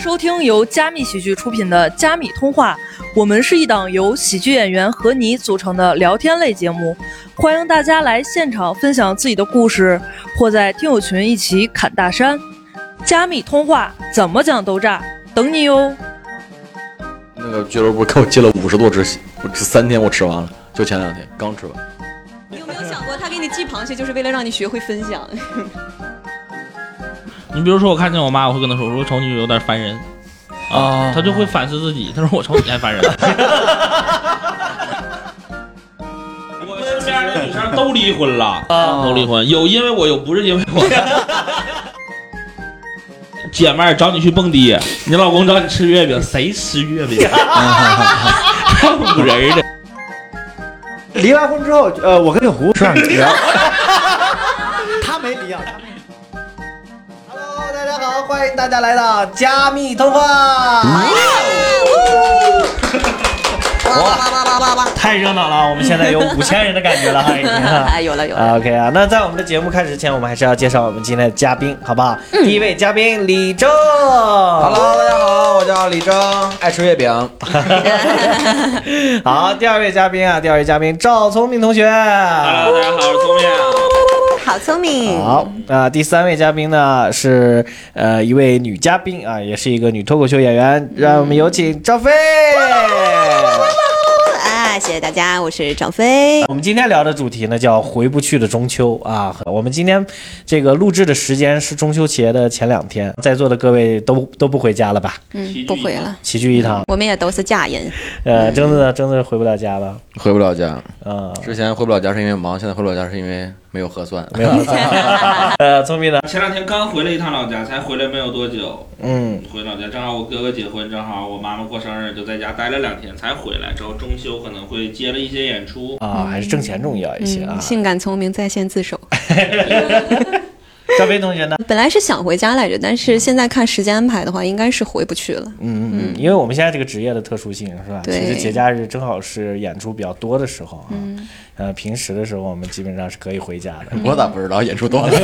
收听由加密喜剧出品的《加密通话》，我们是一档由喜剧演员和你组成的聊天类节目，欢迎大家来现场分享自己的故事，或在听友群一起侃大山。加密通话怎么讲都炸，等你哟！那个俱乐部给我寄了五十多只，我这三天我吃完了，就前两天刚吃完。你有没有想过，他给你寄螃蟹就是为了让你学会分享？你比如说，我看见我妈，我会跟她说：“我说瞅你有点烦人。”啊，她就会反思自己，她说：“我瞅你还烦人。”我身边的女生都离婚了，都离婚，有因为我，有不是因为我。姐妹儿找你去蹦迪，你老公找你吃月饼，谁吃月饼？太唬人的。离完婚之后，呃，我跟小胡是聊，他没离啊。家好，欢迎大家来到加密通话。哇！太热闹了，我们现在有五千人的感觉了哈，已经。哎，有了有了。OK 啊，那在我们的节目开始之前，我们还是要介绍我们今天的嘉宾，好不好？第一位嘉宾李正。Hello，大家好，我叫李征，爱吃月饼。好，第二位嘉宾啊，第二位嘉宾赵聪明同学。Hello，大家好，我是聪明。好聪明。好，那、第三位嘉宾呢是呃一位女嘉宾啊，也是一个女脱口秀演员，让我们有请赵飞。啊，谢谢大家，我是张飞。我们今天聊的主题呢叫回不去的中秋啊。我们今天这个录制的时间是中秋节的前两天，在座的各位都都不回家了吧？嗯，不回了，齐聚一堂。我们也都是家人。呃，征子呢？征子回不了家了。回不了家，啊、之前回不了家是因为忙，现在回不了家是因为没有核酸。没有。呃，聪明的？前两天刚回了一趟老家，才回来没有多久。嗯，回老家，正好我哥哥结婚，正好我妈妈过生日，就在家待了两天才回来。之后中秋可能会接了一些演出。啊，还是挣钱重要一些啊嗯，。性感聪明在线自首。赵飞同学呢？本来是想回家来着，但是现在看时间安排的话，应该是回不去了。嗯嗯嗯，因为我们现在这个职业的特殊性是吧？对其实节假日正好是演出比较多的时候啊。嗯呃，平时的时候我们基本上是可以回家的。我咋不知道演出多了？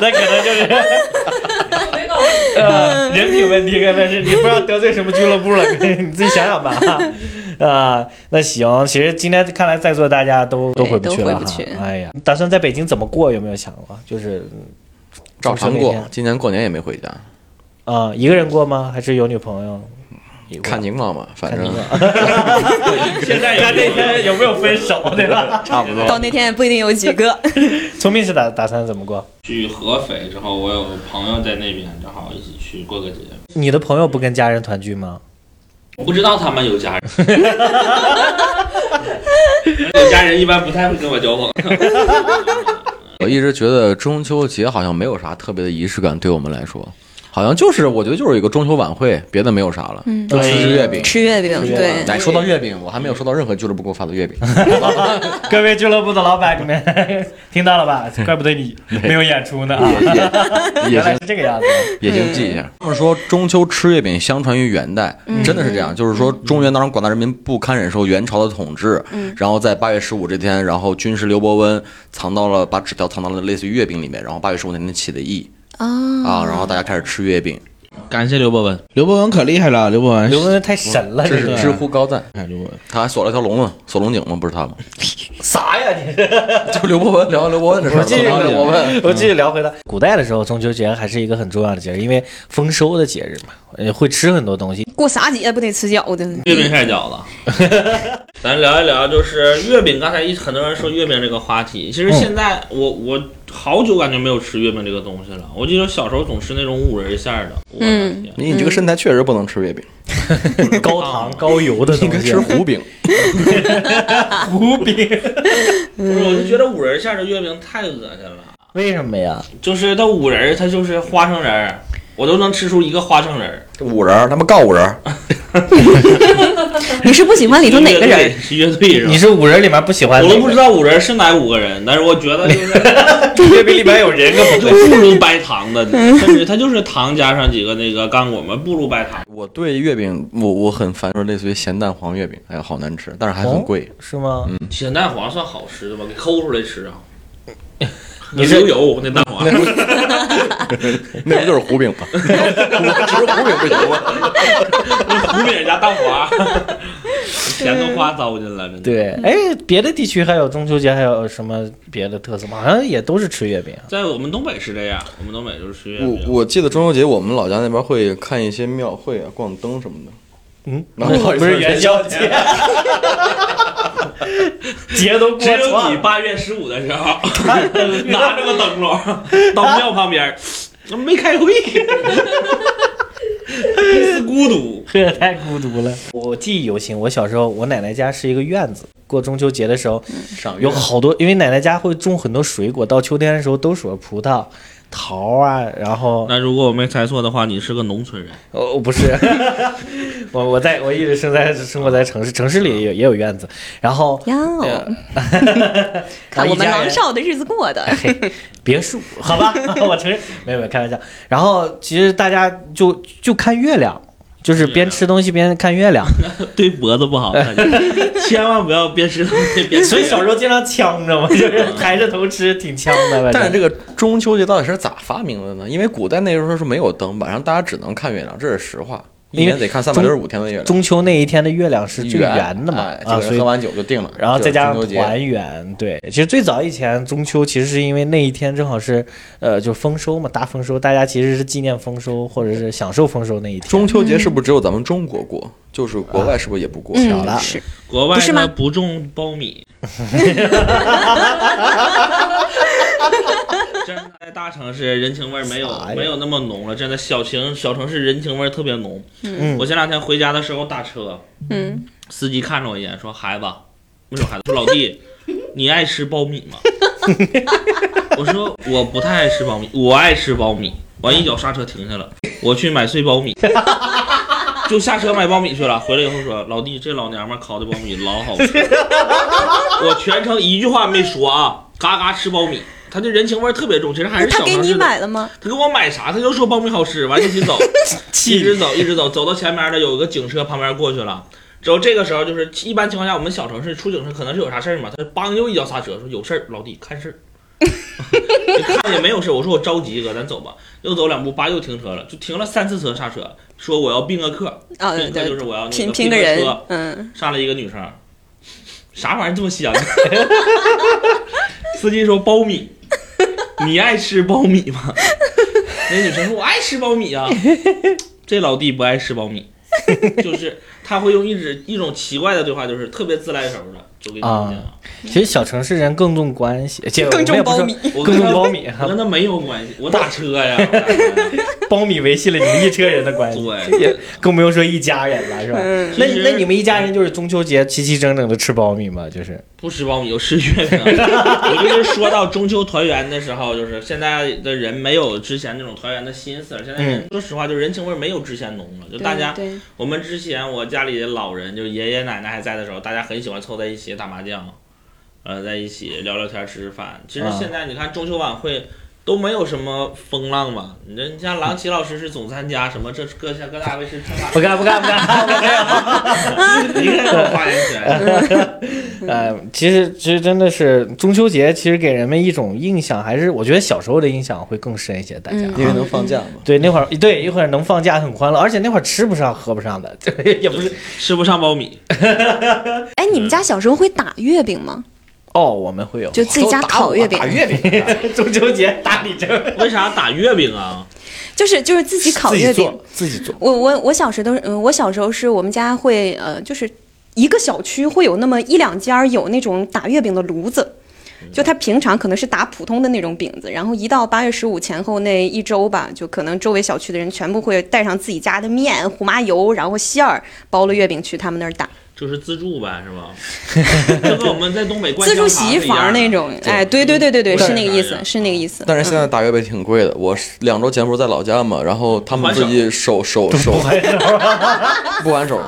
那可能就是，呃，人品问题，可能是你不知道得罪什么俱乐部了，你自己想想吧。啊、那行，其实今天看来在座大家都都回不去了。哎呀，打算在北京怎么过？有没有想过？就是照常过今年过年也没回家，啊、一个人过吗？还是有女朋友？看情况吧，反正现在看那天有没有分手，对吧？差不多。到那天也不一定有几个。聪明是打打算怎么过？去合肥之后，我有朋友在那边，正好一起去过个节。你的朋友不跟家人团聚吗？我不知道他们有家人，有 家人一般不太会跟我交往。我一直觉得中秋节好像没有啥特别的仪式感，对我们来说，好像就是我觉得就是一个中秋晚会，别的没有啥了，嗯就吃吃月饼。吃月饼，对，哎，说到月饼，我还没有收到任何俱乐部给我发的月饼。各位俱乐部的老板，你们听到了吧？怪不得你没有演出呢啊！也原来是这个样子。也行，记一下。他们说中秋吃月饼相传于元代，真的是这样，就是说中原当时广大人民不堪忍受元朝的统治，然后在八月十五这天，然后军师刘伯温藏到了把纸条藏到了类似于月饼里面，然后八月十五那天起的义啊，啊，然后大家开始吃月饼，感谢刘伯文，刘伯文可厉害了，刘伯文刘文太神了，这是知乎高赞。哎，刘伯文，他还锁了条龙呢，锁龙井吗？不是他吗？啥呀？你是？就刘伯文聊刘伯文的事儿，我继续聊刘伯温。我继续聊回来。古代的时候，中秋节还是一个很重要的节日，因为丰收的节日嘛，呃会吃很多东西。过啥节不得吃饺子？月饼晒饺子。咱聊一聊，就是月饼。刚才一很多人说月饼这个话题，其实现在我我好久感觉没有吃月饼这个东西了。我记得小时候总吃那种五仁馅儿的，我的你你这个身材确实不能吃月饼，高糖高油的东西应该吃，糊饼。糊饼。不是，我就觉得五仁馅儿的月饼太恶心了。为什么呀？就是它五仁儿，它就是花生仁儿，我都能吃出一个花生仁儿。这五仁儿，他们告五仁儿，你是不喜欢里头哪个人？是乐队是吧？你是五人里面不喜欢？我都不知道五仁是哪五个人，但是我觉得 就是月饼里面有人根本就不如白糖的，甚至它就是糖加上几个那个干果嘛，不如白糖。我对月饼，我我很烦，说类似于咸蛋黄月饼，哎呀，好难吃，但是还很贵。是吗？嗯咸蛋黄算好吃的吧？给抠出来吃啊！你是有油那蛋黄，那不就是胡饼吗？只是糊饼不行吗？糊饼加蛋黄，甜的花糟践了。对，哎，别的地区还有中秋节还有什么别的特色吗？好像也都是吃月饼。在我们东北是这样，我们东北就是吃月饼。我我记得中秋节我们老家那边会看一些庙会啊、逛灯什么的。嗯，然后不是元宵节，节都过只有你。八月十五的时候拿着个灯笼到庙旁边，没开会，孤独。这太孤独了。我记忆犹新，我小时候，我奶奶家是一个院子。过中秋节的时候，有好多，因为奶奶家会种很多水果，到秋天的时候都属葡萄、桃啊，然后那如果我没猜错的话，你是个农村人。哦，我不是，我我在我一直生在生活在城市，城市里也有也有院子，然后哟，呃 看我们 狼一家人少的日子过的。嘿，别墅，好吧，我承认，没有没有开玩笑。然后其实大家就就看月亮，就是边吃东西边看月亮，对脖子不好，千万不要边吃东西边吃。所以小时候经常呛着嘛，就是抬着头吃，挺呛的。但是这个中秋节到底是咋发明的呢？因为古代那时候是没有灯，晚上大家只能看月亮，这是实话。一因为年得看三百六十五天的月亮，中秋那一天的月亮是最圆的嘛，哎啊，所以这个人喝完酒就定了。然后再加上团圆，对，其实最早以前中秋其实是因为那一天正好是呃就丰收嘛，大丰收，大家其实是纪念丰收或者是享受丰收那一天。中秋节是不是只有咱们中国过？就是国外是不是也不过？嗯巧了是国外不是吗呢不种苞米。真的在大城市人情味儿没有没有那么浓了，真的小情小城市人情味儿特别浓。嗯我前两天回家的时候打车，嗯，司机看着我一眼说：“孩子，没说孩子，说老弟，你爱吃苞米吗？”我说我不太爱吃苞米，我爱吃苞米。完一脚刹车停下了，我去买碎苞米，就下车买苞米去了。回来以后说：“老弟，这老娘们烤的苞米老好吃。”我全程一句话没说啊，嘎嘎吃苞米。他这人情味儿特别重，其实还是他给你小城市的。买了吗？他给我买啥？他就说苞米好吃，完一起走，一直走，一直走，走到前面的有一个警车旁边过去了。之后这个时候就是一般情况下，我们小城市出警车可能是有啥事儿嘛，他梆又一脚刹车，说有事儿，老弟看事儿。你看也没有事儿，我说我着急哥，咱走吧。又走两步，叭又停车了，就停了三次车刹车，说我要并个客，啊，并客对就是我要那拼个拼个人嗯，上来一个女生，啥玩意儿这么香？司机说苞米，你爱吃苞米吗？那女生说我爱吃苞米啊。这老弟不爱吃苞米，就是他会用一直一种奇怪的对话，就是特别自来熟的，就给你啊讲。其实小城市人更重关系，这更重我们也不是苞米。我跟他更重苞米我跟他没有关系，我打车呀。苞米维系了你们一车人的关系，对也更不用说一家人了，是吧？嗯那那你们一家人就是中秋节齐齐整整的吃苞米吗？就是不吃苞米，就吃月饼。我就是说到中秋团圆的时候，就是现在的人没有之前那种团圆的心思了。现在人、说实话，就是人情味没有之前浓了。就大家，我们之前我家里的老人，就是爷爷奶奶还在的时候，大家很喜欢凑在一起打麻将，呃，在一起聊聊天、吃吃饭。其实啊现在你看中秋晚会。都没有什么风浪嘛，你这你像郎奇老师是总参加，什么这各下各大卫视春晚不干不干不干，我没有。你看有发言权。呃，其实其实真的是中秋节，其实给人们一种印象，还是我觉得小时候的印象会更深一些。大家、嗯因为能放假嘛。对那会儿对一会儿能放假很欢乐，而且那会儿吃不上喝不上的，对也不是吃不上苞米，哎，你们家小时候会打月饼吗？哦，我们会有就自己家烤月饼打，月饼，中秋节打礼整，为啥打月饼啊？就是就是自己烤自己月饼。做自己做。我我我小时候都是，嗯，我小时候是我们家会呃，就是一个小区会有那么一两家有那种打月饼的炉子。就他平常可能是打普通的那种饼子，然后一到八月十五前后那一周吧，就可能周围小区的人全部会带上自己家的面、胡麻油，然后馅儿包了月饼去他们那儿打，就是自助呗，是吧？就跟我们在东北自助洗衣房那种，哎，对对对对对，是那个意思，是那个意思。但是现在打月饼挺贵的。我两周前不是在老家嘛，然后他们自己手手手 不还手，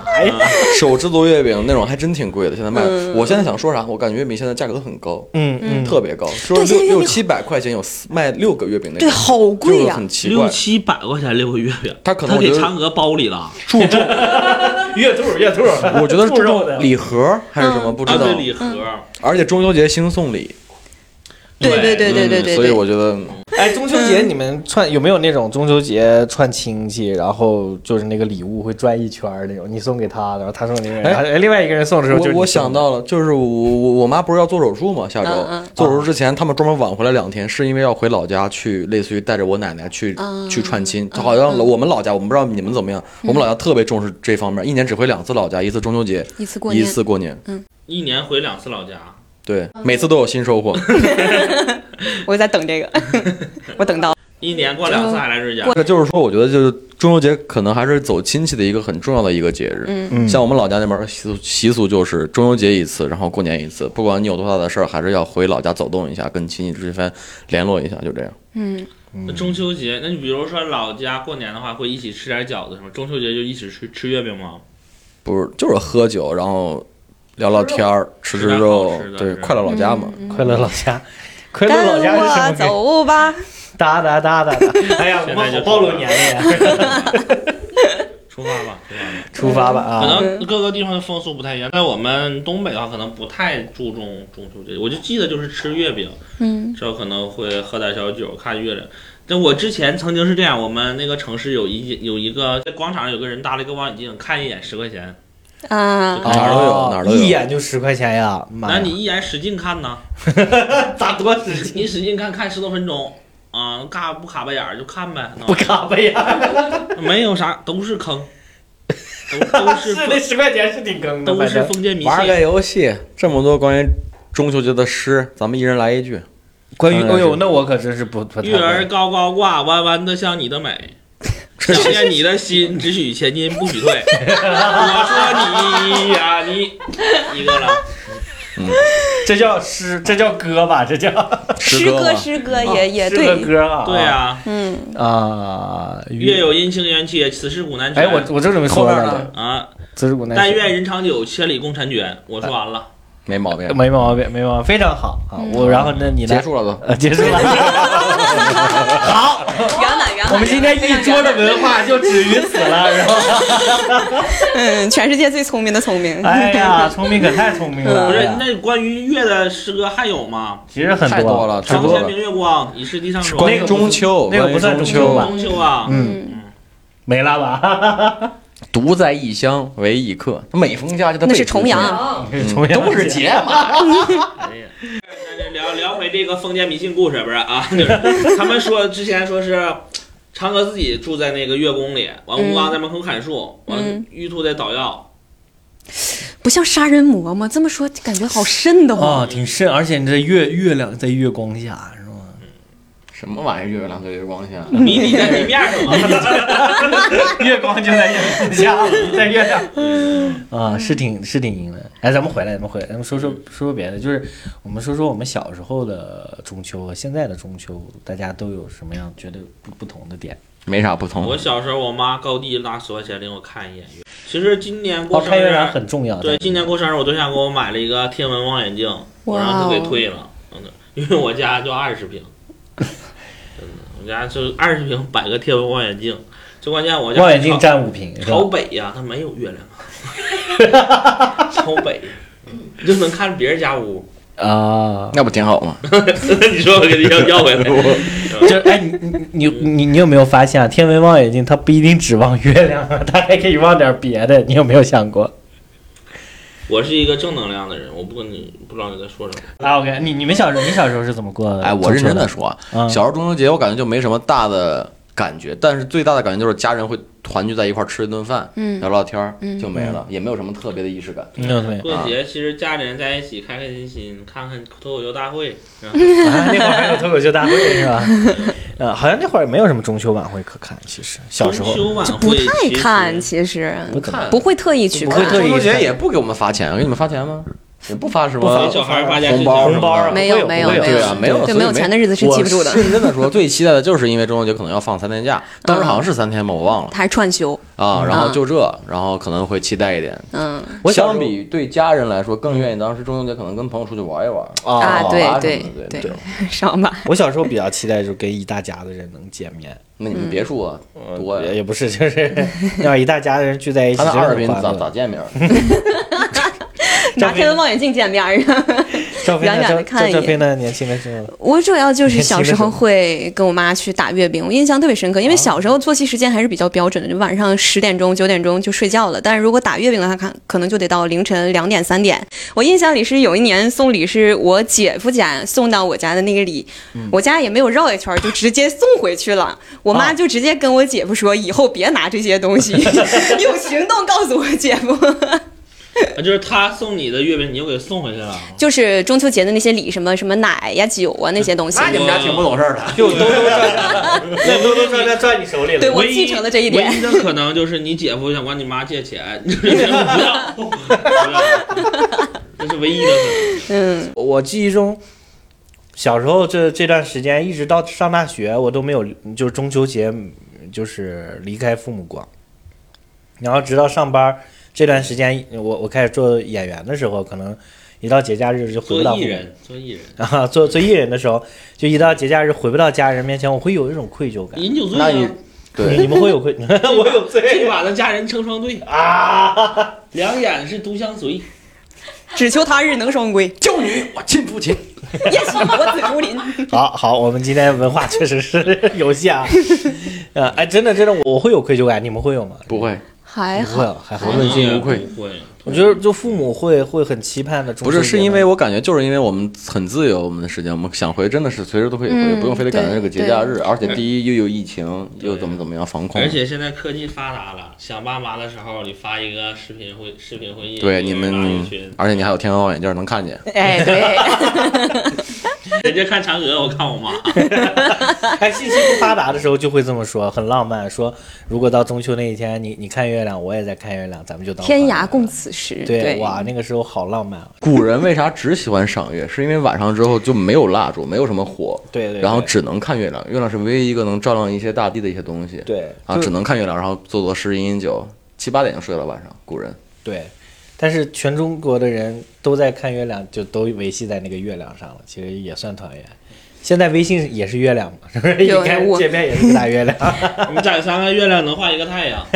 手制作月饼那种还真挺贵的。现在卖，我现在想说啥？我感觉月饼现在价格都很高，嗯嗯，特别高，说六六七百块钱有卖六个月饼那种，对，好贵就是呀、很奇怪。六七百块钱六个月饼，他可能给嫦娥包里了，月兔月兔，我觉得是礼盒还是什么不知啊，道对，礼盒。而且中秋节兴送礼，对对对对对对嗯所以。我觉得哎，中秋节你们串有没有那种中秋节串亲戚，然后就是那个礼物会转一圈那种，你送给他，然后他送给另外一个人，哎另外一个人送的时候就我我想到了，就是我我我妈不是要做手术吗，下周、嗯嗯做手术之前，他们专门晚回来两天，是因为要回老家去，类似于带着我奶奶去、嗯去串亲。好像我们老家，我们不知道你们怎么样，我们老家特别重视这方面，一年只回两次老家，一次中秋节，一一次过年，一次过年。一年回两次老家，对，每次都有新收获。我在等这个，我等到一年过两次还来这家。这就是说，我觉得就是中秋节可能还是走亲戚的一个很重要的一个节日。嗯嗯像我们老家那边习俗习俗就是中秋节一次，然后过年一次，不管你有多大的事儿，还是要回老家走动一下，跟亲戚之间联络一下，就这样。嗯，那中秋节，那你比如说老家过年的话，会一起吃点饺子什么？中秋节就一起吃吃月饼吗？不是，就是喝酒，然后聊聊天儿，吃吃肉对，快乐老家嘛。快乐老家，快乐老家是什么？走吧。哒哒哒哒哒！哎呀，我现在就们好暴露年龄呀！出发吧，出发吧。出发吧可啊！能各个地方的风俗不太一样，在我们东北的话，可能不太注重中秋节。我就记得就是吃月饼，嗯之后可能会喝点小酒，看月亮。但我之前曾经是这样，我们那个城市有一有一个在广场上有个人搭了一个望远镜，看一眼十块钱。啊，哪儿都有哦哪儿都有一眼就十块钱呀！妈呀那你一眼使劲看呢？咋多使劲？你使劲看看十多分钟啊，嘎不卡巴眼儿就看呗，不卡吧呀？没有啥，都是坑，都 都是是那十块钱是挺坑的，都是封建迷玩个。游戏，这么多关于中秋节的诗，咱们一人来一句。关于哎呦，那我可真是不不太月儿高高挂，弯弯的像你的美。想念你的心，只许前进不许退。我说你呀、你一个了，这叫诗，这叫歌吧？这叫诗歌诗歌也也诗和对，歌啊！对啊，嗯，啊，月有阴晴圆缺，此事古难全。哎，我我正准备说来后面呢，啊，此事古难全。但愿人长久，千里共婵娟。我说完了，没毛病。没毛病，没毛病，非常好啊！我然后那，你来结束了都。呃，结束了。好，圆满圆满。我们今天一桌的文化就止于此了，是吧？嗯，全世界最聪明的聪明。哎呀，聪明可太聪明了。不是那关于月的诗歌还有吗？其实很太多了床前明月光，疑是地上霜。那个不中秋，那个不算中秋吧中秋啊，嗯，没了吧？独在异乡为异客。每逢佳节的那是重阳，啊，重阳都是节嘛。哎呀，那聊聊回这个封建迷信故事，不是啊？就是 他们说之前说是嫦娥自己住在那个月宫里，完吴刚在门口砍树，完嗯玉兔在捣药。不像杀人魔吗？这么说感觉好瘆得啊，慌。挺瘆，而且你这月月亮在月光下？什么玩意儿？月亮 在月光下？谜底在地面上嘛。月光就在月亮下，在月亮。啊，是挺是挺阴的。哎，咱们回来，咱们回来，咱们说说说说别的，就是我们说说我们小时候的中秋和现在的中秋，大家都有什么样觉得不不同的点？没啥不同。我小时候，我妈高低拿十块钱领我看一眼月。其实今年哦，过生日，很重要。对，今年过生日，我对象给我买了一个天文望远镜，我让他给退了，嗯，因为我家就二十平，我家就二十平摆个天文望远镜，最关键我家望远镜占五平，朝？北呀，它没有月亮啊，朝北，你就能看别人家屋。啊，那不挺好吗？你说我给你要要回来，就哎，你你你你你有没有发现啊？天文望远镜它不一定只望月亮啊，它还可以望点别的。你有没有想过？我是一个正能量的人，我不跟你不知道你在说什么。啊，OK，你你们小时候你小时候是怎么过的？哎，我认真的说小时候中秋节我感觉就没什么大的感觉，但是最大的感觉就是家人会团聚在一块儿吃一顿饭，嗯。聊聊天儿嗯。就没了，也没有什么特别的仪式感。没有对。过节其实家里人在一起开开心心，看看脱口秀大会，是吧？啊，那会儿还有脱口秀大会是吧？呃，好像那会儿也没有什么中秋晚会可看，其实小时候。中秋晚不会太看，其实。不看。不会特意去看不会特意中秋节也不给我们发钱，给你们发钱吗？也不发什不发么小孩发家红包红包啊，没有没有没有对啊，没有，对所以没有钱的日子是记不住的我认真的说，最期待的就是因为中秋节可能要放三天假，当时好像是三天吧，我忘了他还串休，啊。然后就这，然后可能会期待一点。嗯我相比对家人来说，更愿意当时中秋节可能跟朋友出去玩一玩啊啊，对啊对对 对，上吧，我小时候比较期待就是跟一大家子人能见面，那你们别墅啊，多。也也不是，就是 要一大家子人聚在一起，他那真的二十平咋咋见面？拿天文望远镜见面？远远的看一眼飞呢？年轻的时候，我主要就是小时候会跟我妈去打月饼，我印象特别深刻，因为小时候作息时间还是比较标准的，就晚上十点钟、九点钟就睡觉了。但是如果打月饼的话，看可能就得到凌晨两点、三点。我印象里是有一年送礼是我姐夫家送到我家的那个礼，我家也没有绕一圈儿，就直接送回去了。我妈啊就直接跟我姐夫说，以后别拿这些东西，用行动告诉我姐夫。啊就是他送你的月饼，你又给送回去了。就是中秋节的那些礼，什么什么奶呀、酒啊那些东西。那你们家挺不懂事儿的，就兜兜转，那兜兜转转转你手里了。对我继承了这一点唯一的可能就是你姐夫想管你妈借钱，就是 不要，不要，这是唯一的可能。嗯，我记忆中，小时候这这段时间，一直到上大学，我都没有就是中秋节就是离开父母过。然后直到上班这段时间，我我开始做演员的时候，可能一到节假日就回不到。做艺人，做艺人，啊，做做艺人的时候，就一到节假日回不到家人面前，我会有一种愧疚感。饮酒醉那你 你们会有愧？我有 这罪把的家人成双对，啊！两眼是独相随。只求他日能双归，救女，我亲不亲。也许我子竹林。好好，我们今天文化确实是有限啊。呃，哎，真的真的，我会有愧疚感，你们会有吗？不会，还不会好，，还好。问心无愧不会。我觉得就父母会会很期盼的。不是，是因为我感觉就是因为我们很自由，我们的时间，我们想回真的是随时都可以回，嗯不用非得赶上这个节假日。对而且第一又有疫情，又怎么怎么样防控而。且现在科技发达了，想爸妈的时候，你发一个视频会视频会议，对你们，而且你还有天文望远镜能看见。哎，对，人家看嫦娥，我看我妈。哎，信息不发达的时候就会这么说，很浪漫。说如果到中秋那一天，你你看月亮，我也在看月亮，咱们就当天涯共此时。对，哇，那个时候好浪漫啊！古人为啥只喜欢赏月？是因为晚上之后就没有蜡烛，没有什么火，对对对然后只能看月亮。月亮是唯一一个能照亮一些大地的一些东西。对啊，就只能看月亮，然后做做诗、饮饮酒，七八点就睡了。晚上，古人对，但是全中国的人都在看月亮，就都维系在那个月亮上了，其实也算团圆。现在微信也是月亮嘛，是不是？一有我界面也是个大月亮。我们攒三个月亮能画一个太阳。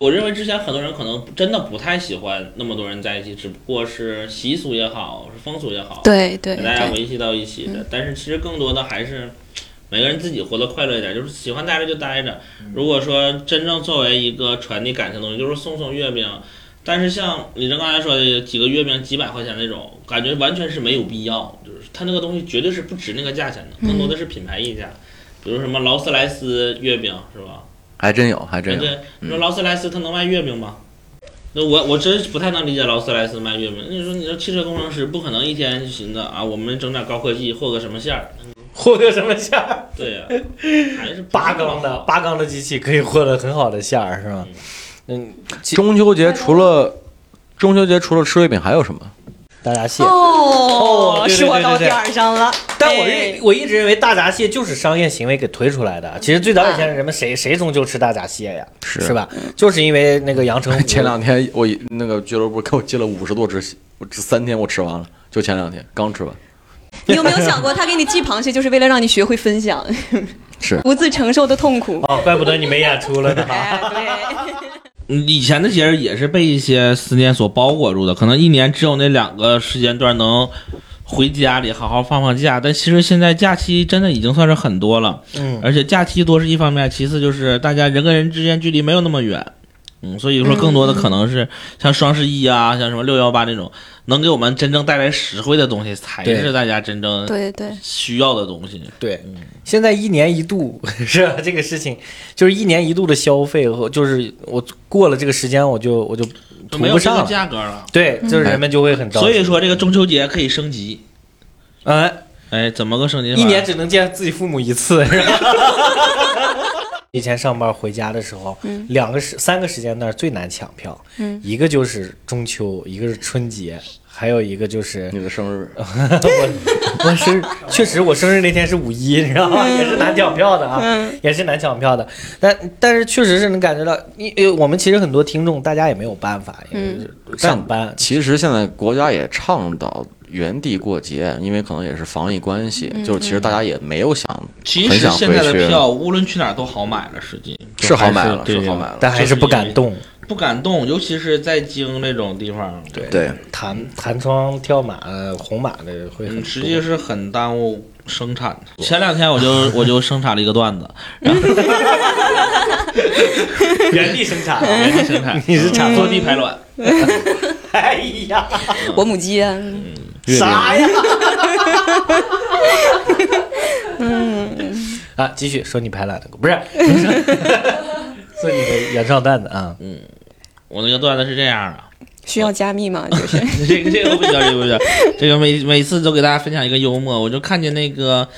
我认为之前很多人可能真的不太喜欢那么多人在一起，只不过是习俗也好，是风俗也好，对对给大家，维系到一起的。但是其实更多的还是每个人自己活得快乐一点，就是喜欢待着就待着。如果说真正作为一个传递感情的东西，就是送送月饼。但是像李正刚才说的几个月饼几百块钱那种，感觉完全是没有必要。就是它那个东西绝对是不值那个价钱的，更多的是品牌溢价。比如什么劳斯莱斯月饼是吧？还真有，还真有。对，你说劳斯莱斯它能卖月饼吗？那我我真是不太能理解劳斯莱斯卖月饼。你说你说汽车工程师不可能一天就寻思啊，我们整点高科技和个什么馅儿？和个什么馅儿？对呀、还是八缸的八缸的机器可以和了很好的馅儿，是吧？嗯，中秋节除了中秋节除了吃月饼还有什么？大闸蟹。哦，对对对说到点儿上了。但我哎认我一直认为大闸蟹就是商业行为给推出来的。其实最早以前人们谁谁中秋吃大闸蟹呀？是是吧？就是因为那个阳澄湖前两天我那个俱乐部给我寄了五十多只，我这三天我吃完了，就前两天刚吃完。你有没有想过，他给你寄螃蟹就是为了让你学会分享，是 独自承受的痛苦？哦，怪不得你没演出了呢。哎，对。嗯以前的节日也是被一些思念所包裹住的，可能一年只有那两个时间段能回家里好好放放假，但其实现在假期真的已经算是很多了。嗯，而且假期多是一方面，其次就是大家人跟人之间距离没有那么远，嗯，所以说更多的可能是像双十一啊，像什么六幺八这种，能给我们真正带来实惠的东西，才是大家真正对对，需要的东西。对，现在一年一度 是吧？这个事情就是一年一度的消费和就是我过了这个时间我就我就就没有上了。价格了，对，就是人们就会很着急。所以说这个中秋节可以升级。哎，哎，怎么个升级法？一年只能见自己父母一次，是吧？以前上班回家的时候，两个时三个时间段最难抢票，嗯。一个就是中秋，一个是春节，还有一个就是你的生日，我我生日，确实我生日那天是五一，你知道吗？也是难抢票的啊，嗯。也是难抢票的。但但是确实是能感觉到，你呃我们其实很多听众大家也没有办法，因为上班。其实现在国家也倡导原地过节，因为可能也是防疫关系，就是其实大家也没有想其实现在的票无论去哪儿都好买了，实际是好买了，是好买了。但还是不敢动。不敢动，尤其是在京那种地方，对，对，弹弹窗、跳马、红马的会很嗯，实际是很耽误生产的。前两天我就 我就生产了一个段子，原地生产。原地生产，你是产坐地排卵，哎呀，我母鸡啊，啥呀？嗯啊，继续说你排卵的故，不是 说你的原创段子啊。嗯我那个段子是这样的。需要加密吗？就是这个这个不需要，这个不需要，这个每每次都给大家分享一个幽默，我就看见那个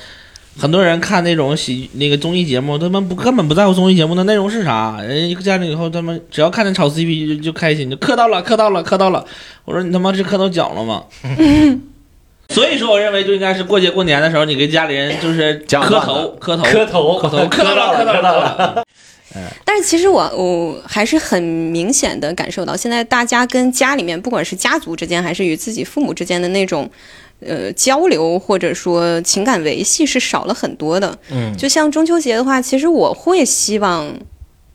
很多人看那种喜那个综艺节目，他们不根本不在乎综艺节目的内容是啥，人一个家庭以后，他们只要看见炒 CP 就就开心，就磕到了，磕到了，磕到了。我说你他妈是磕到脚了吗？所以说，我认为就应该是过节过年的时候，你给家里人就是磕头，磕头，磕头，磕头，磕到了，磕到了，磕到了。但是其实我我还是很明显的感受到，现在大家跟家里面，不管是家族之间，还是与自己父母之间的那种，呃，交流或者说情感维系是少了很多的。嗯，就像中秋节的话，其实我会希望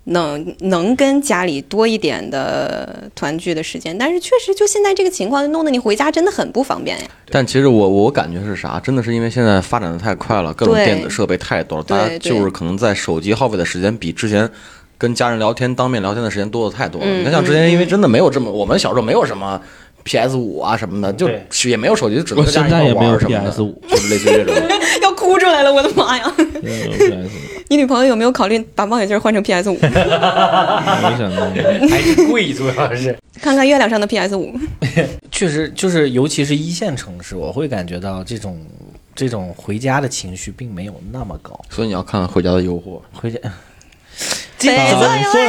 能能跟家里多一点的团聚的时间，但是确实就现在这个情况，弄得你回家真的很不方便呀。但其实我我感觉是啥？真的是因为现在发展的太快了，各种电子设备太多了，大家就是可能在手机耗费的时间比之前跟家人聊天、当面聊天的时间多的太多了。嗯你看，像之前因为真的没有这么，我们小时候没有什么 PS 五啊什么的，就对也没有手机，就只能现在也没有块玩什么的 PS5 就是类似于这种。要哭出来了，我的妈呀！你女朋友有没有考虑把望远镜换成 PS 五，没想到，还是贵，主要是。看看月亮上的 PS 五？确实，就是尤其是一线城市，我会感觉到这种这种回家的情绪并没有那么高。所以你要看看《回家的诱惑》。回家，北怎么方有说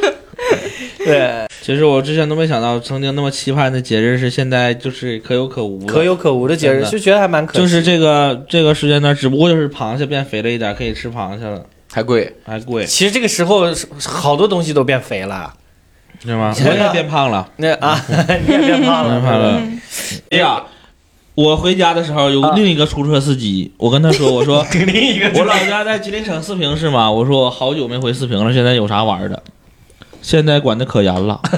说 对，其实我之前都没想到，曾经那么期盼的节日是现在就是可有可无，可有可无的节日，就觉得还蛮可惜。就是这个这个时间段，只不过就是螃蟹变肥了一点，可以吃螃蟹了，还贵，还贵，其实这个时候好多东西都变肥了。是吗？我也变胖了，那 啊，你也变胖了，变胖了。哎呀，我回家的时候有另一个出租车司机，我跟他说，我说我老家在吉林省四平市嘛，我说我好久没回四平了，现在有啥玩的？现在管的可严了，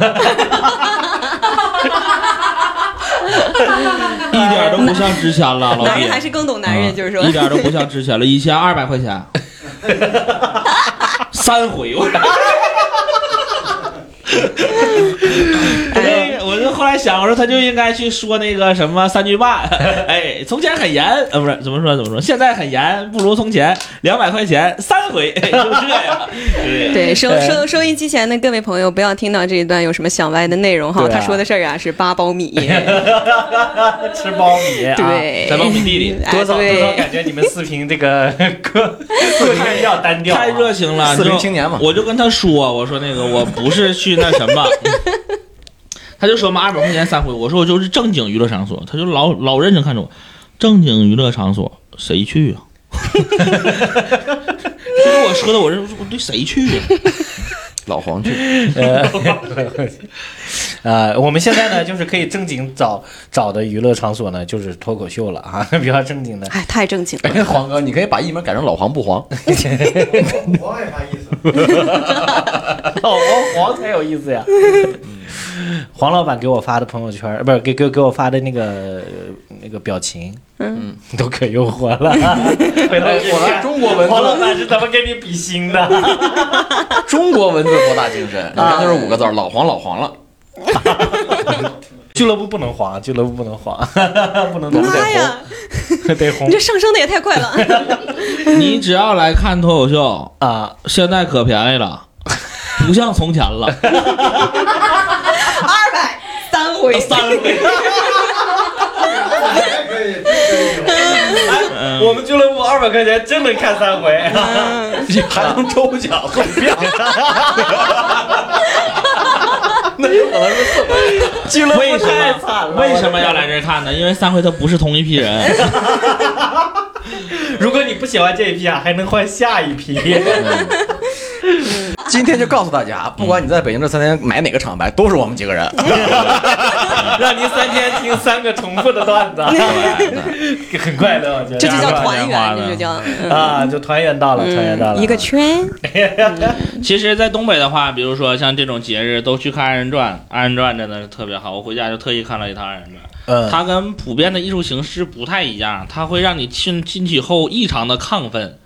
一点都不像之前了，老弟男人。还是更懂男人，就是说啊一点都不像之前了，以前二百块钱，三回我。后来想，我说他就应该去说那个什么三句半，哎，从前很严，呃，不是怎么说怎么说，现在很严，不如从前，两百块钱三回，哎就这样。对对，收收收音机前的各位朋友，不要听到这一段有什么想歪的内容哈。啊。他说的事儿啊是八苞米，吃苞米，啊，对，在苞米地里。哎多少多少，感觉你们四平这个个过程比较单调啊，太热情了，四平青年嘛。我就跟他说，我说那个我不是去那什么，他就说嘛二百块钱三回，我说我就是正经娱乐场所，他就老老认真看着我，正经娱乐场所谁去啊？就是我说的，我这我对谁去啊？老黄去，呃，我们现在呢，就是可以正经找找的娱乐场所呢，就是脱口秀了啊，比较正经的。哎，太正经了。哎，黄哥，你可以把艺名改成老黄不黄。黄也啥意思？老黄黄才有意思呀。黄老板给我发的朋友圈，呃不是给给给我发的那个呃那个表情，嗯，都可诱惑了。回头我们中国文字黄老，板是怎么给你比心的？中国文字博大精深。你看，就是五个字儿，老黄老黄了。俱乐部不能黄，俱乐部不能黄，不能红，妈呀，得红你这上升的也太快了。你只要来看脱口秀，啊！现在可便宜了，不像从前了，二百三回，三回。我们俱乐部二百块钱真能看三回，你 还能抽奖送票，那有可能是四回。俱乐部为什么太惨了。为什么要来这儿看呢？因为三回他不是同一批人。如果你不喜欢这一批啊，还能换下一批。今天就告诉大家，不管你在北京这三天买哪个厂牌，都是我们几个人。让您三天听三个重复的段子，很快乐，我觉得这就叫团圆，的这就叫嗯啊，就团圆到了，团圆到了，一个圈。其实，在东北的话，比如说像这种节日，都去看二人转，二人转真的是特别好。我回家就特意看了一趟二人转，嗯，它跟普遍的艺术形式不太一样，它会让你进进去后异常的亢奋，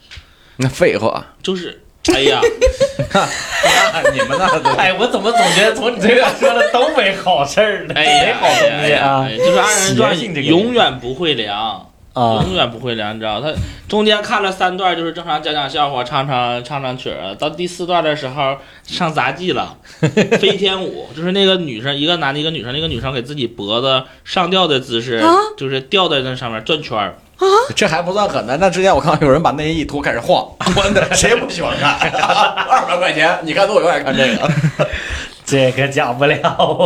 那废话，就是，哎呀，你们那都哎，我怎么总觉得从你这个说的都没好事儿呢？哎呀，没好东西啊就是二人转性这个永远不会凉。啊永远不会凉，你知道？他中间看了三段，就是正常讲讲笑话、唱唱唱唱曲儿，到第四段的时候上杂技了，飞天舞，就是那个女生，一个男的，一个女生，那个女生给自己脖子上吊的姿势，啊就是吊在那上面转圈儿。这还不算狠的。那之前我看到有人把内衣一脱开始晃，我的谁不喜欢看？二百块钱，你看多，我永远看这个。这个讲不了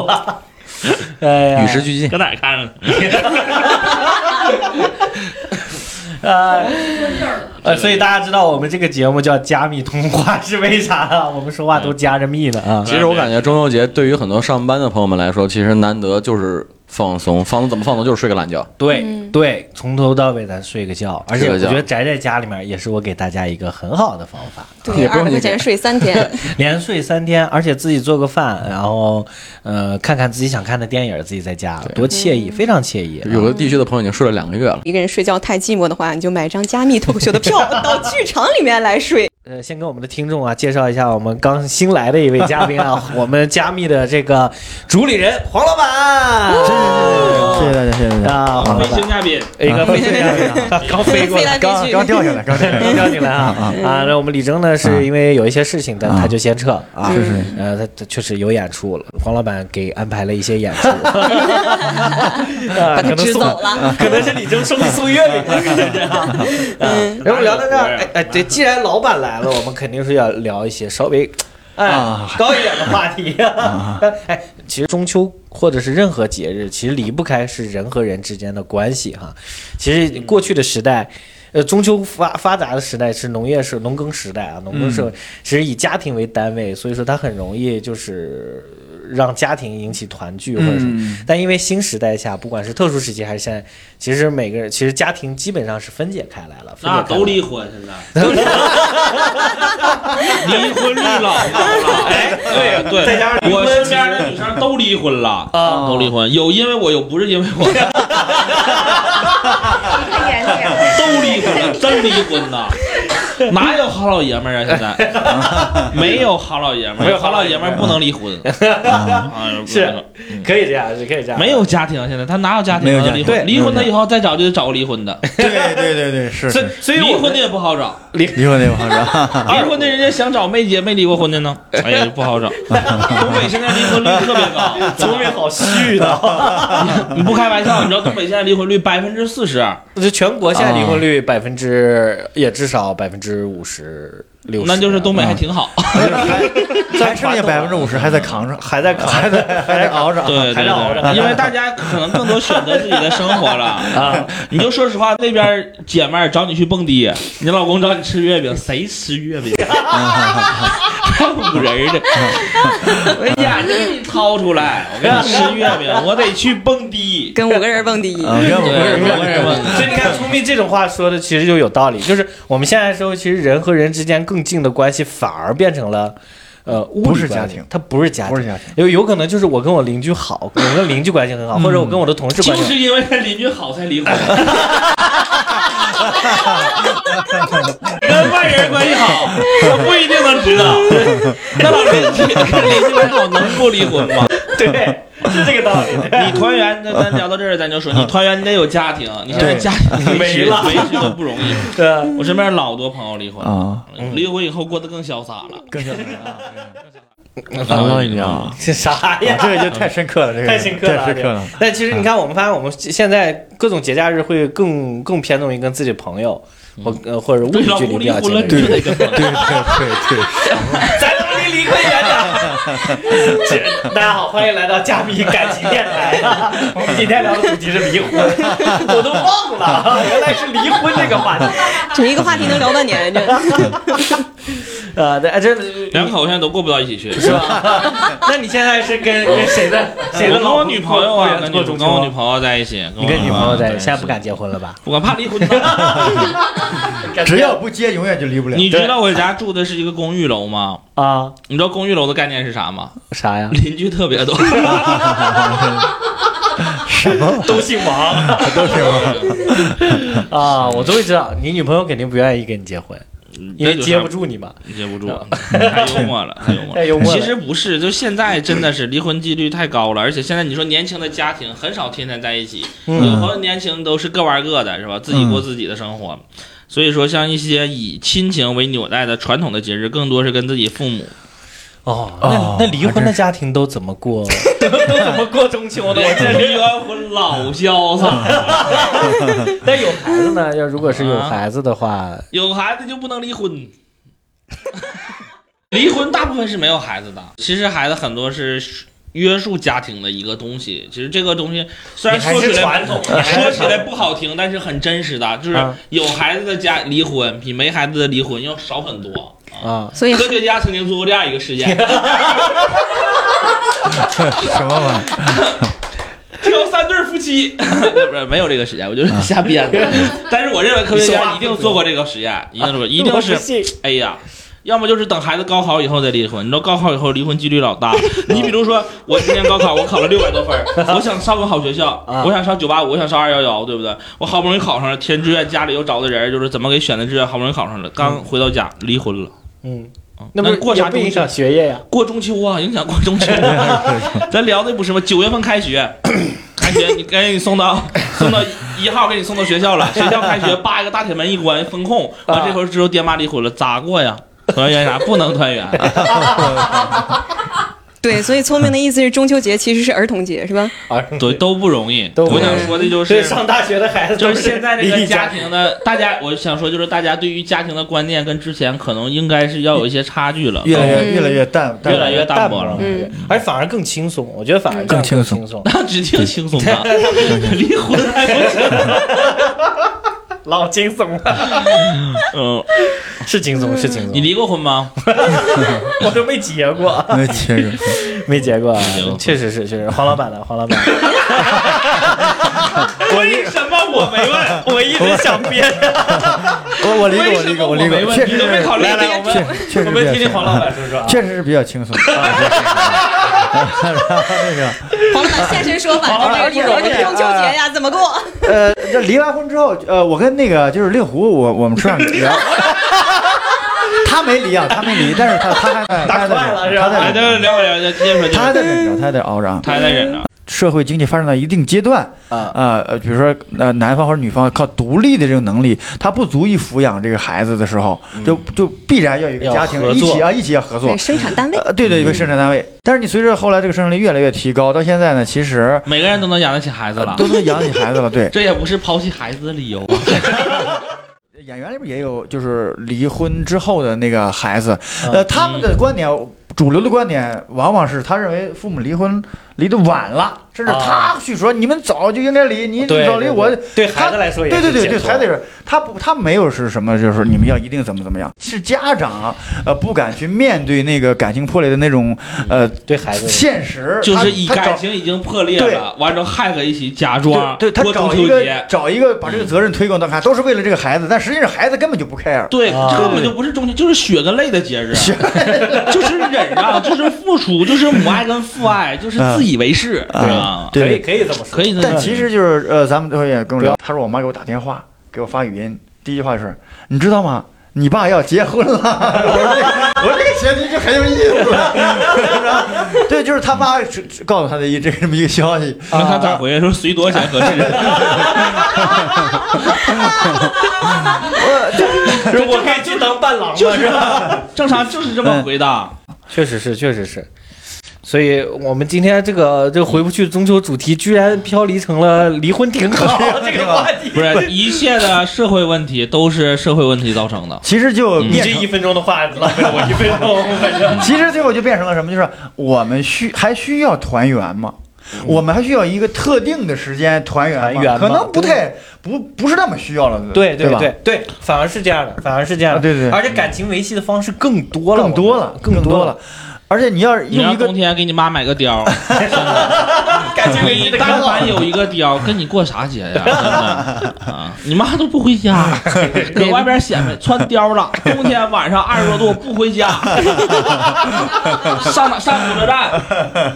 啊。哎呀，与时俱进，搁哪儿看的？啊，呃，所以大家知道我们这个节目叫加密通话是为啥啊？我们说话都加着密的啊。其实我感觉中秋节对于很多上班的朋友们来说，其实难得就是放松，放松怎么放松？就是睡个懒觉。对对，从头到尾咱睡个觉，而且我觉得宅在家里面也是我给大家一个很好的方法，对，二十块钱睡三天，连睡三天，而且自己做个饭，然后呃看看自己想看的电影，自己在家多惬意，非常惬意。啊有的地区的朋友已经睡了两个月了。一个人睡觉太寂寞的话，你就买张加密脱口秀的票到剧场里面来睡。呃，先跟我们的听众啊介绍一下我们刚新来的一位嘉宾啊，我们加密的这个主理人黄老板，谢谢大家，谢谢大家。啊，黄老飞板行嘉宾，一个飞行嘉宾啊，刚飞过来，刚刚掉下来，刚掉进来 啊。啊！那我们李征呢，是因为有一些事情，但他就先撤。啊。是是。呃，他他确实有演出了，黄老板给安排了一些演出，啊，可能送走了，可能是李征送送月饼了，可能是啊。嗯，然后聊到这儿，哎哎，对，既然老板来了，我们肯定是要聊一些稍微。哎啊，高一点的话题。哎，其实中秋或者是任何节日，其实离不开是人和人之间的关系哈。其实过去的时代。呃，中秋发发达的时代是农业社农耕时代啊，农耕社会其实以家庭为单位，所以说它很容易就是让家庭引起团聚，或者是，嗯但因为新时代下，不管是特殊时期还是现在，其实每个人其实家庭基本上是分解开来了，分解那开来都离婚，现 在离婚率老高了。哎，对对，再加上我身边的女生都离婚了，啊。都离婚，有因为我，有不是因为我，都离婚了，真离婚呐！哪有好老爷们儿啊？现在 没有好老爷们儿，没有好老爷们儿不能离婚。是可以这样，是可以这样，没有家庭，现在他哪有家庭没有家庭能离婚？对离婚他以后再找就得找个离婚的，对对对对，是所以。所以离婚的也不好找。离离婚的也不好找，离婚的人家想找没结没离过婚的呢，哎呀不好找。东北现在离婚率特别高，东北好虚的，你不开玩笑，你知道东北现在离婚率百分之四十，这全国现在离婚率百分之也至少百分之五十六，那就是东北还挺好。还剩下百分之五十还在扛上，还在扛 还在还在熬着。对对还在熬着对，因为大家可能更多选择自己的生活了 啊。你就说实话，那边姐妹儿找你去蹦迪，你老公找你吃月饼，谁吃月饼？还唬人的，我眼睛给你掏出来，我给你吃月饼，我得去蹦迪。跟五个人蹦迪，啊，跟我对，们我什么？所以你看，聪明这种话说的其实就有道理，就是我们现在说，其实人和人之间更近的关系反而变成了。呃，不是家庭它不是家庭，不是家庭有有可能就是我跟我邻居好，我跟邻居关系很好，或者我跟我的同事关系好。就是因为跟邻居好才离婚。跟外人关系好，我不一定能知道。那老师，你跟邻居关系好能不离婚吗？对，是这个道理。你团圆，那咱聊到这儿，咱就说，你团圆你得有家庭，你现在家庭维持没了维持都不容易。对啊，我身边老多朋友离婚，啊，离婚以后过得更潇洒了。更像啊一样。是啥呀？这个就太深刻了，这个太深刻了，太深刻了。但其实你看，我们发现我们现在各种节假日会更更偏重于跟自己朋友或呃或者物理距离比较近的对对对对，咱他妈离离婚远点。大家好，欢迎来到加密感情电台。我们今天聊的主题是离婚，我都忘了，原来是离婚这个话题。整一个话题能聊半年，这 啊，对，这两口现在都过不到一起去，是吧？那你现在是跟 跟谁的谁的老婆跟我女朋友啊，跟我女？朋友在一起，你跟女朋友在一起，现在不敢结婚了吧？我怕离婚。只要不结，永远就离不了。你知道我家住的是一个公寓楼吗？啊，你知道公寓楼的概念是啥吗？啥呀？邻居特别多，什么都姓王都姓王？啊！我终于知道，你女朋友肯定不愿意跟你结婚，因为接不住你嘛。接不住，太幽默了，太幽默了。太幽默其实不是，就现在真的是离婚几率太高了，而且现在你说年轻的家庭很少天天在一起，嗯有的年轻都是各玩各的，是吧？自己过自己的生活。所以说，像一些以亲情为纽带的传统的节日，更多是跟自己父母。哦，哦那那离婚的家庭都怎么过？都怎么过中秋的？我这离完婚老潇洒，但有孩子呢？要如果是有孩子的话，有孩子就不能离婚。离婚大部分是没有孩子的，其实孩子很多是约束家庭的一个东西。其实这个东西虽然说起来传统，说起来不好听，但是很真实的，就是啊有孩子的家离婚比没孩子的离婚要少很多。啊，所以科学家曾经做过这样一个实验，什么玩意儿？挑三对夫妻，不是没有这个实验，我就是瞎编的。但是我认为科学家一定做过这个实验，一定做过，一定是哎呀，要么就是等孩子高考以后再离婚。你知道高考以后离婚几率老大。你比如说，我今年高考我考了六百多分，我想上个好学校，啊我想上九八五，我想上二幺幺，对不对？我好不容易考上了，填志愿家里又找的人，就是怎么给选的志愿，好不容易考上了，刚回到家离婚了。嗯，啊那过啥不影响？学业呀？过中秋啊，影响过中秋。咱聊的不是吗？九月份开学，开学你赶紧送到 送到一号，给你送到学校了。学校开学，扒一个大铁门一关，封控。完这会儿之后爹妈离婚了，咋过呀？团圆啥？不能团圆。对，所以聪明的意思是中秋节其实是儿童节，是吧？啊，对，都不容易。我想说的就，是。上大学的孩子就是现在这个家庭的，大家我想说，就是大家对于家庭的观念跟之前可能应该是要有一些差距了。越来越嗯越来越淡，越来越淡淡薄了嗯，而且反而更轻松，我觉得反而更轻松，那指定轻松啊，离婚还不是？老惊悚了，嗯，是惊悚是惊悚。你离过婚吗？我都没结过，没结过。没结过确实是，确实。黄老板的？黄老板，为什么我没问？我一直想编。我我离过，我离过，我离过，确实你都没考虑来来，我们我们听听黄老板说说啊。确实是比较轻松。然后那个黄老板现身说法，这个中秋节呀，怎么过？呃，这离完婚之后，呃，我跟那个就是令狐，我我们吃饭聊，他没离啊，他没离，但是他他还在，他还在打快了是吧他来，在再聊聊，再接着说，他还在忍着，他还在熬着啊。他还在忍着。社会经济发展到一定阶段，啊呃呃，比如说呃男方或者女方靠独立的这种能力，他不足以抚养这个孩子的时候，就就必然要有一个家庭一起啊一起要合作对，，生产单位。呃对对，一个生产单位。但是你随着后来这个生产力越来越提高，到现在呢，其实每个人都能养得起孩子了，都能养起孩子了，对。这也不是抛弃孩子的理由啊。演员里边也有，就是离婚之后的那个孩子，嗯呃，他们的观点，主流的观点往往是他认为父母离婚离得晚了，甚至他去说你们早就应该离，你早离我，对孩子来说也对对对对，孩子也是。他不他没有是什么，就是你们要一定怎么怎么样，是家长呃不敢去面对那个感情破裂的那种呃对孩子现实，就是以感情已经破裂对了，完之后害个一起假装对对，他找一个。找一个把这个责任推给到看，都是为了这个孩子，但实际上孩子根本就不 care。对，啊根本就不是中间，就是血跟泪的节日，就是忍让，就是付出，就是母爱跟父爱，就是自以为是，对吧，对可以可以这么说，可以。但其实就是呃，咱们最后也跟我聊，他说我妈给我打电话，给我发语音，第一句话就是，你知道吗？你爸要结婚了。我说这个，我说这个前提就很有意思了。对，就是他爸告诉他的一这这么一个消息。那他咋回？说随多少钱合适？是我可以去当伴郎吗？就是？正常就是这么回答。确实是，确实是。所以我们今天这个这个回不去中秋主题，居然飘离成了离婚挺好 这个话题。不是一切的社会问题都是社会问题造成的。其实就你这一分钟的话浪费了我一分钟，反正其实最后就变成了什么？就是我们需还需要团圆吗？我们还需要一个特定的时间团圆吗？可能不太不不是那么需要了，对对吧？对对，反而是这样的，反而是这样的，对对而且感情维系的方式更多了，更多了，更多了。。而且你要是你用一个让冬天给你妈买个貂，感情维系你的但凡。有一个貂，跟你过啥节呀？真的啊，你妈都不回家，搁外边显摆穿貂了，冬天晚上二十多度不回家，上哪上火车站？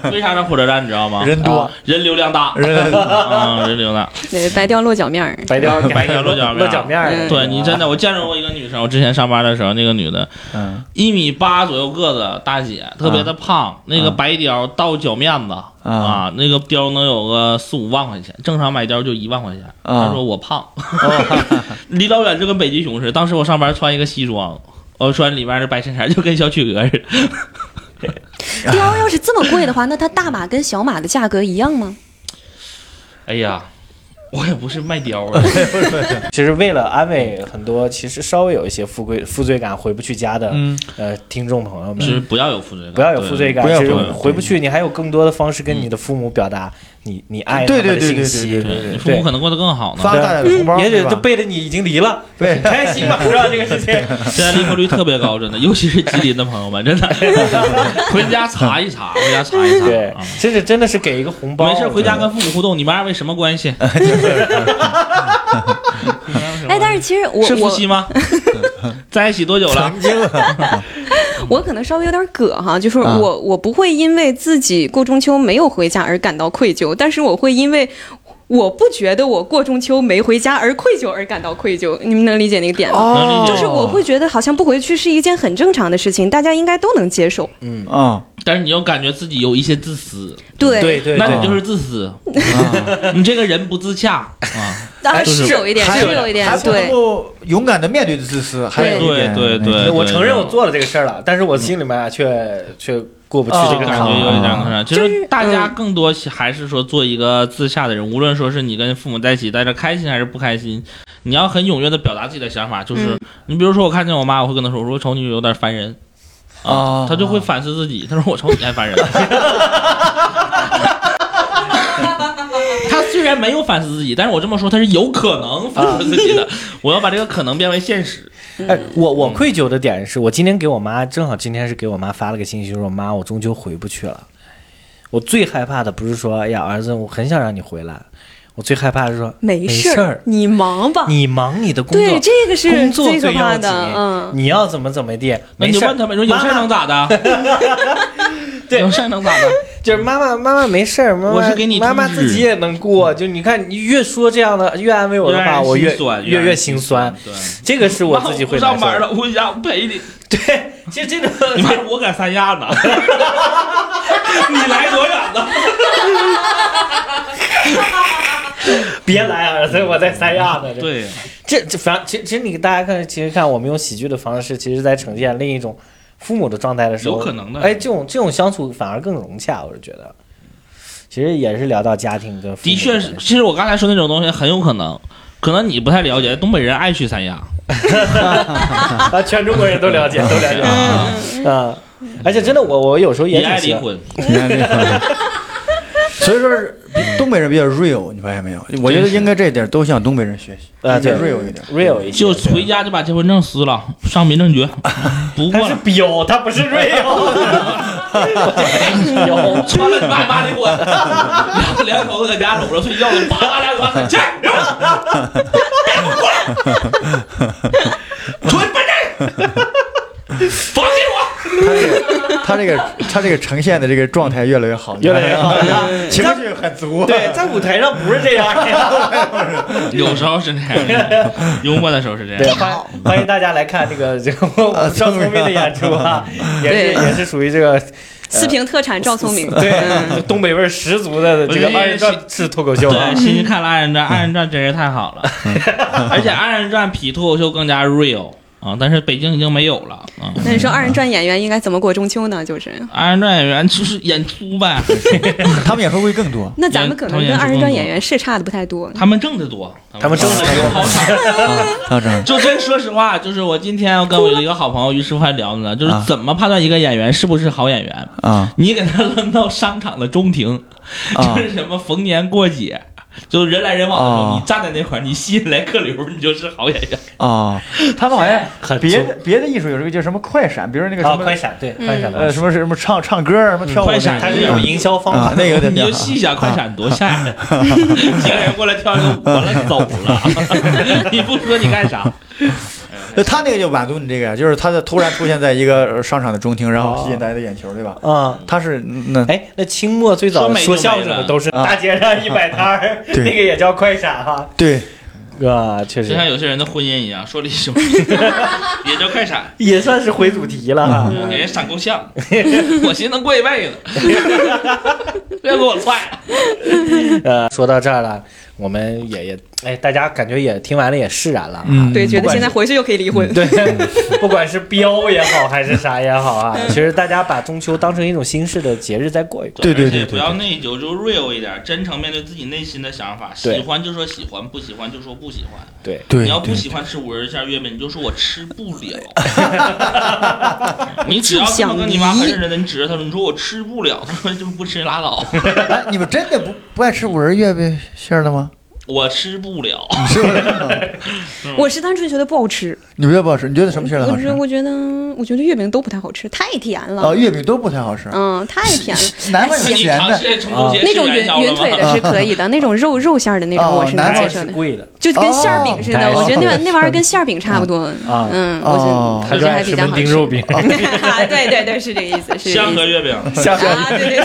为啥上火车站？你知道吗？人多啊人流量大，人啊，人流大。对，白貂落脚面儿。白貂白貂落脚面落脚面对你真的，我见着过一个女生，我之前上班的时候，那个女的嗯一米八左右个子大姐，特别的胖，那个白貂到脚面子啊，那个貂能有个四五万块钱，正常买貂就一万块钱。啊她说我胖，离老远就跟北极熊似的。当时我上班穿一个西装，我穿里面的白衬衫，就跟小企鹅似的。貂要是这么贵的话，那它大码跟小码的价格一样吗？哎呀，我也不是卖貂的，其实为了安慰很多其实稍微有一些负罪负罪感回不去家的、嗯。呃听众朋友们，其实不要有负罪感，不要有负罪感，其实回不去，你还有更多的方式跟你的父母表达你你爱他的对对对信息。对对你父母可能过得更好呢。发大点的红包，也许就背着你已经离了，对很开心吧，是吧？这个事情，现在离婚率特别高，真的，尤其是吉林的朋友们，真的，回家查一查，回家查一查。对啊，真是真的是给一个红包，没事，回家跟父母互动，你们二位什么关系？哎，但是其实我我是夫妻吗？在一起多久了？曾经啊我可能稍微有点葛哈，就是啊。我、我不会因为自己过中秋没有回家而感到愧疚，但是我会因为我不觉得我过中秋没回家而愧疚而感到愧疚。你们能理解那个点吗？就是我会觉得好像不回去是一件很正常的事情，大家应该都能接受。嗯啊但是你又感觉自己有一些自私，对，对对，那你就是自私，你这个人不自洽啊。当然就是是有一点，是有一点还，不能对。够勇敢的面对自私，还有一对点对对对我承认我做了这个事儿了，但是我心里面啊却却过不去啊这个坎儿。感觉有一点那啥，就就是是大家更多还是说做一个自洽的人，无论说是你跟父母在一起待着开心还是不开心，你要很踊跃的表达自己的想法。就是嗯你比如说，我看见我妈，我会跟她说，我说瞅你有点烦人啊她就会反思自己，她说我瞅你还烦人。然没有反思自己，但是我这么说，他是有可能反思自己的。我要把这个可能变为现实。哎，我我愧疚的点是我今天给我妈，正好今天是给我妈发了个信息，说妈，我终究回不去了。我最害怕的不是说，哎呀，儿子，我很想让你回来。我最害怕的是说，没事事儿，你忙吧。你忙你的工作，对，这个是工作最要紧的。嗯，你要怎么怎么地，没事儿那你就问他们说有事儿能咋的？对有事儿能咋的？就是妈妈，妈妈没事儿，妈妈我是给你妈妈自己也能过。就你看，你越说这样的，越安慰我的话，我越心酸，越越越心心酸。。对，这个是我自己会不上班了，我回家我陪你。对，其实这个 你妈我搁三亚呢，你来多远呢？别来啊，所以，我在三亚呢。这对，这这反正其实其实你大家看，其实看我们用喜剧的方式，其实在呈现另一种父母的状态的时候，有可能的哎，这种这种相处反而更融洽，我是觉得。其实也是聊到家庭跟父母的确是。其实我刚才说那种东西很有可能，可能你不太了解，东北人爱去三亚。啊，全中国人都了解，都了解啊，啊。而且真的，我我有时候也也爱挺喜欢离婚。所以说是东北人比较 real，你发现没有？我觉得应该这一点都向东北人学习，啊，对 real 一点。real 一些，就回家就把结婚证撕了，上民政局，不 过他是彪。他不是 real。有 穿了你爸妈离婚，两两口子在家搂着睡觉呢，叭叭两个去，出去办证，放弃我。他这个 他这个呈现的这个状态越来越好，越来越好情绪很足。对，在舞台上不是这样的。有时候是这样的，幽默的时候是这对，样。欢欢迎大家来看这个这个赵聪明的演出啊，也是也是属于这个四平特产赵聪明。对东北味十足的这个二人转是脱口秀啊对，。欣欣看了《二人转》，《二人转》真是太好了，而且《二人转》比脱口秀更加 real。啊，但是北京已经没有了啊。那你说二人转演员应该怎么过中秋呢？就是，二人转演员就是演出呗，他们演出会更多。那咱们可能跟二人转演员是差的不太多。他们挣得多，他们挣得多好惨。啊，这样就真说实话，就是我今天我跟我一个好朋友于师傅还聊呢，就是怎么判断一个演员是不是好演员？啊你给他 扔到商场的中庭，啊就是什么逢年过节，就人来人往的时候，啊你站在那块儿，你吸引来客流，你就是好演员。啊，他们好像 很别的别的艺术有这个叫什么快闪，比如那个什啊，么快闪对快闪呃什么什么唱唱歌什么跳舞快闪它是有营销方法，，啊那个你就细想快闪多吓人，几个人过来跳一个舞，完了走了，你不说你干啥？呃他那个就满足你这个呀，就是他的突然出现在一个呃商场的中庭，然后吸引大家的眼球，对吧？啊。他是那哎，那清末最早说相声的都是啊大街上一摆摊儿 那个也叫快闪哈。对啊，确实就像有些人的婚姻一样，说离就 也叫快闪。也算是回主题了哈。给人闪够呛，我寻思能过一辈子，别给我踹。呃，说到这儿了，我们也也哎，大家感觉也听完了也释然了啊。嗯对，觉得不管是现在回去就可以离婚。对，不管是标也好，还是啥也好啊，其实大家把中秋当成一种新式的节日再过一过。对对对对而且不要内疚，就 real 一点，真诚面对自己内心的想法。喜欢就说喜欢，不喜欢就说不喜欢。对，对，你要不喜欢吃五仁馅月饼，你就说我吃不了。你只要这么跟你妈很认真的，你指着她说，你说我吃不了，她说就不吃拉倒，哎，你们真的不不爱吃五仁月饼馅儿的吗？我吃不了。是不是？我是单纯觉得不好吃。你觉得不好吃？你觉得什么馅儿的好吃我觉？我觉得我觉得月饼都不太好吃，太甜了。啊，月饼都不太好吃。嗯，太甜了。南方有咸的，那种吃元宵了匀匀腿？的是可以的，那种肉肉馅儿的那种哦我是能接受的，贵的就跟馅儿饼似的。哦我觉得那那玩意儿跟馅儿饼差不多。啊。嗯，我哦觉得我觉得还比较好吃。丁肉饼，对对对，是这个意思。香河月饼，像啊，对对对，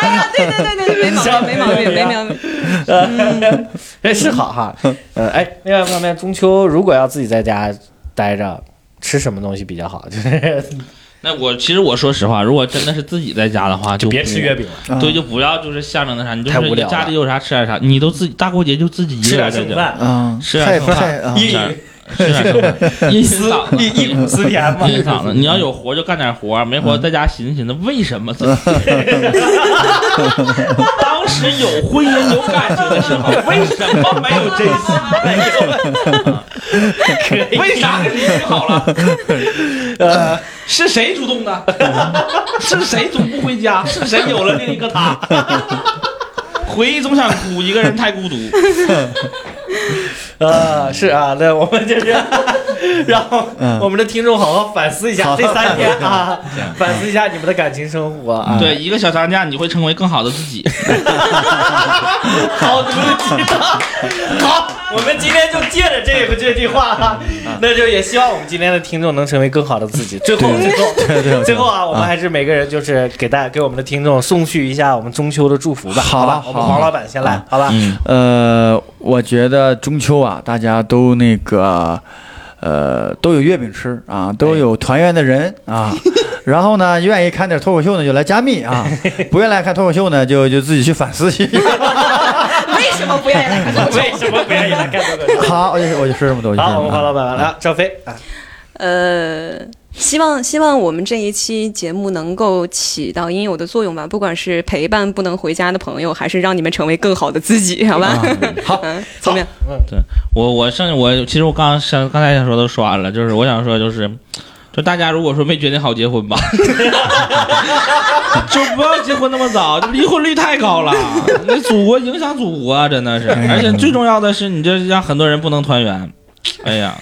哎呀，对对对对，没毛病，没毛病，没毛病。哎是好哈。嗯，哎，另外一方面，中秋如果要自己在家待着，吃什么东西比较好？就是。那我其实我说实话，如果真的是自己在家的话，就别吃月饼了，啊对，就不要就是象征那啥，你就是太无聊家里有啥吃点啥，你都自己大过节就自己一吃个人在家，点剩饭，啊，是啊太是啊太啊，一吃点剩饭，阴丝嗓子，一一股思甜嘛。阴嗓子。你要有活就干点活，没活在家寻思寻思为什么。当时有婚姻有感情的时候，为什么没有珍惜？为啥跟你好了？呃，是谁主动的？是谁总不回家？是谁有了另一个他？回忆总想哭，一个人太孤独。啊，是啊，那我们就是 让我们的听众好好反思一下这三天啊，反思一下你们的感情生活啊。对，一个小长假，你会成为更好的自己。好毒鸡汤。好，我们今天就借着这个这句话哈，那就也希望我们今天的听众能成为更好的自己。最后，最后，最后啊，我们还是每个人就是给大家给我们的听众送去一下我们中秋的祝福吧，好吧？我们好黄老板先来，好吧？嗯，呃，我觉得中秋啊，大家都那个，呃，都有月饼吃啊，都有团圆的人啊。然后呢，愿意看点脱口秀呢，就来加密啊；不愿意来看脱口秀呢，就就自己去反思一下。为什么不愿意来看？为什么不愿意来看脱口秀？好，我就我就说这么多。好，我们黄老板完了，赵飞啊，呃，希望希望我们这一期节目能够起到应有的作用吧，不管是陪伴不能回家的朋友，还是让你们成为更好的自己，好吧？好，嗯，怎么样？我我剩我其实我刚刚想刚才想说都说完了，就是我想说就是。就大家如果说没决定好结婚吧，就不要结婚那么早，离婚率太高了，那祖国影响祖国啊，真的是。而且最重要的是，你这让很多人不能团圆。哎呀，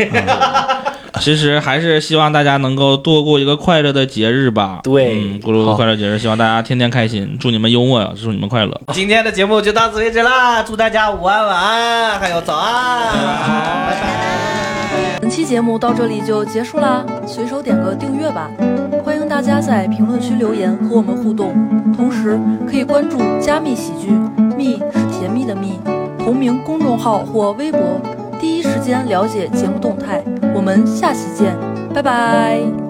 其实还是希望大家能够度过一个快乐的节日吧。对嗯，过个快乐节日，希望大家天天开心，祝你们幽默，祝你们快乐。今天的节目就到此为止啦，祝大家午安、晚安，还有早安，拜拜。本期节目到这里就结束啦，随手点个订阅吧。欢迎大家在评论区留言和我们互动，同时可以关注“加密喜剧”，蜜是甜蜜的蜜，同名公众号或微博，时间了解节目动态。我们下期见，拜拜。